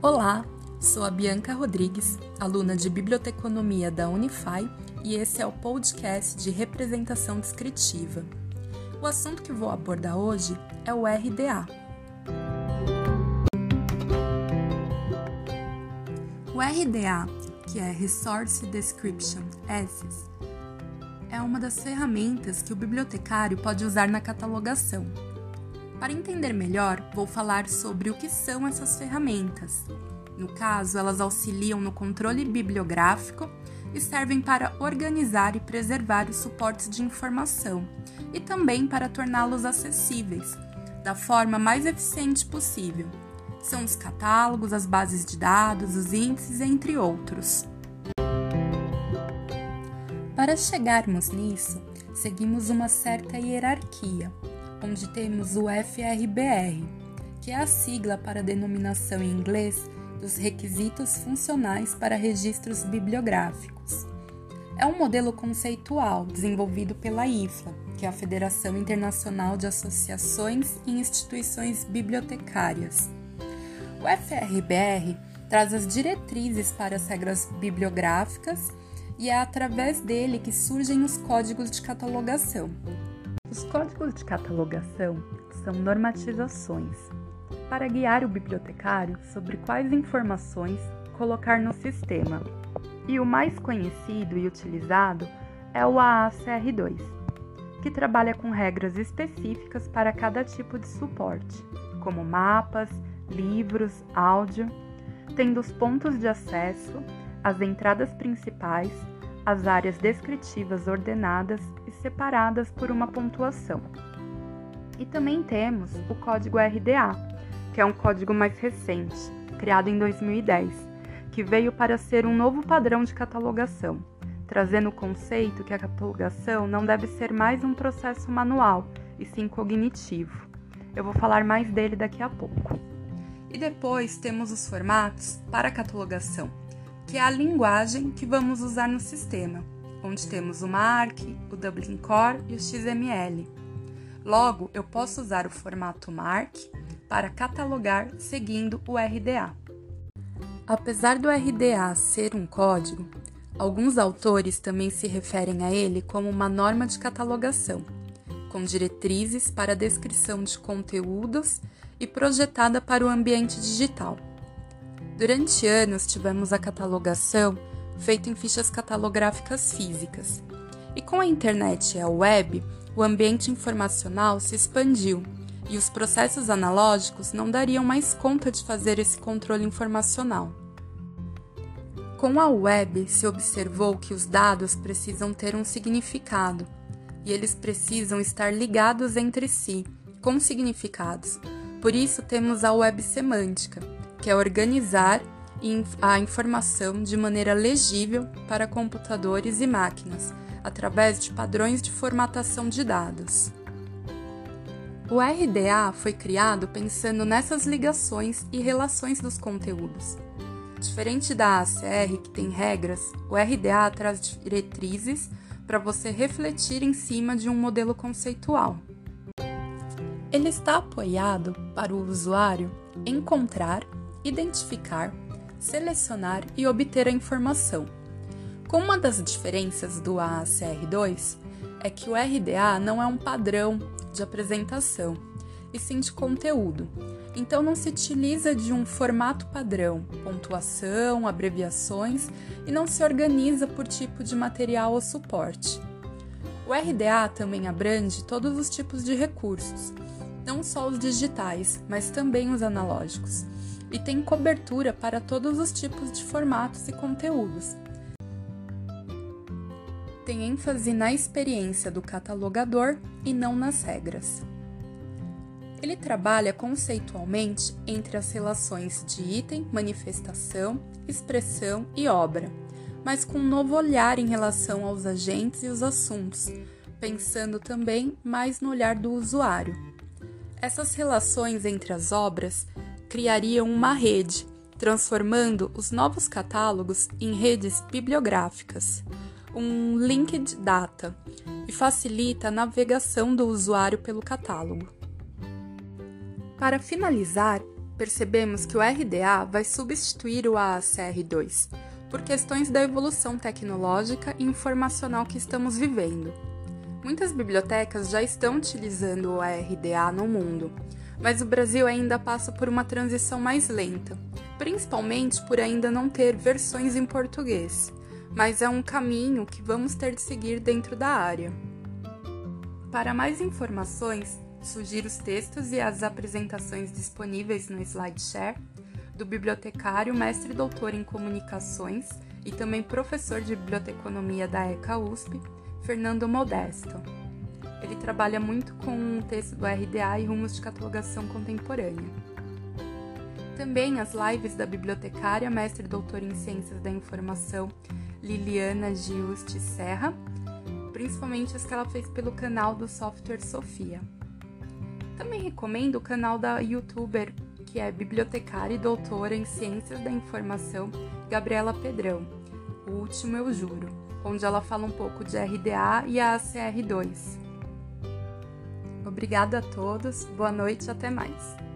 Olá, sou a Bianca Rodrigues, aluna de Biblioteconomia da Unify, e esse é o podcast de representação descritiva. O assunto que vou abordar hoje é o RDA. O RDA, que é Resource Description Access, é uma das ferramentas que o bibliotecário pode usar na catalogação para entender melhor, vou falar sobre o que são essas ferramentas. No caso, elas auxiliam no controle bibliográfico e servem para organizar e preservar os suportes de informação e também para torná-los acessíveis da forma mais eficiente possível. São os catálogos, as bases de dados, os índices, entre outros. Para chegarmos nisso, seguimos uma certa hierarquia onde temos o FRBR, que é a sigla para a denominação em inglês dos requisitos funcionais para registros bibliográficos. É um modelo conceitual desenvolvido pela IFLA, que é a Federação Internacional de Associações e Instituições Bibliotecárias. O FRBR traz as diretrizes para as regras bibliográficas e é através dele que surgem os códigos de catalogação, os códigos de catalogação são normatizações para guiar o bibliotecário sobre quais informações colocar no sistema. E o mais conhecido e utilizado é o AACR2, que trabalha com regras específicas para cada tipo de suporte, como mapas, livros, áudio, tendo os pontos de acesso, as entradas principais, as áreas descritivas ordenadas e separadas por uma pontuação. E também temos o código RDA, que é um código mais recente, criado em 2010, que veio para ser um novo padrão de catalogação, trazendo o conceito que a catalogação não deve ser mais um processo manual, e sim cognitivo. Eu vou falar mais dele daqui a pouco. E depois temos os formatos para catalogação que é a linguagem que vamos usar no sistema, onde temos o MARC, o Dublin Core e o XML. Logo, eu posso usar o formato MARC para catalogar seguindo o RDA. Apesar do RDA ser um código, alguns autores também se referem a ele como uma norma de catalogação, com diretrizes para descrição de conteúdos e projetada para o ambiente digital. Durante anos tivemos a catalogação feita em fichas catalográficas físicas. E com a internet e a web, o ambiente informacional se expandiu e os processos analógicos não dariam mais conta de fazer esse controle informacional. Com a web, se observou que os dados precisam ter um significado e eles precisam estar ligados entre si, com significados. Por isso temos a web semântica que é organizar a informação de maneira legível para computadores e máquinas, através de padrões de formatação de dados. O RDA foi criado pensando nessas ligações e relações dos conteúdos. Diferente da ACR, que tem regras, o RDA traz diretrizes para você refletir em cima de um modelo conceitual. Ele está apoiado para o usuário encontrar identificar, selecionar e obter a informação. Com uma das diferenças do AACR2 é que o RDA não é um padrão de apresentação, e sim de conteúdo. Então não se utiliza de um formato padrão, pontuação, abreviações e não se organiza por tipo de material ou suporte. O RDA também abrange todos os tipos de recursos, não só os digitais, mas também os analógicos e tem cobertura para todos os tipos de formatos e conteúdos. Tem ênfase na experiência do catalogador e não nas regras. Ele trabalha conceitualmente entre as relações de item, manifestação, expressão e obra, mas com um novo olhar em relação aos agentes e os assuntos, pensando também mais no olhar do usuário. Essas relações entre as obras criariam uma rede, transformando os novos catálogos em redes bibliográficas, um linked data, e facilita a navegação do usuário pelo catálogo. Para finalizar, percebemos que o RDA vai substituir o AACR2 por questões da evolução tecnológica e informacional que estamos vivendo. Muitas bibliotecas já estão utilizando o RDA no mundo, mas o Brasil ainda passa por uma transição mais lenta, principalmente por ainda não ter versões em português, mas é um caminho que vamos ter de seguir dentro da área. Para mais informações, sugiro os textos e as apresentações disponíveis no SlideShare do bibliotecário mestre doutor em comunicações e também professor de biblioteconomia da ECA USP, Fernando Modesto. Ele trabalha muito com o texto do RDA e rumos de catalogação contemporânea. Também as lives da bibliotecária mestre doutor em ciências da informação Liliana Giusti Serra, principalmente as que ela fez pelo canal do software Sofia. Também recomendo o canal da youtuber que é bibliotecária e doutora em Ciências da Informação, Gabriela Pedrão. O último eu juro, onde ela fala um pouco de RDA e ACR2. Obrigada a todos, boa noite e até mais.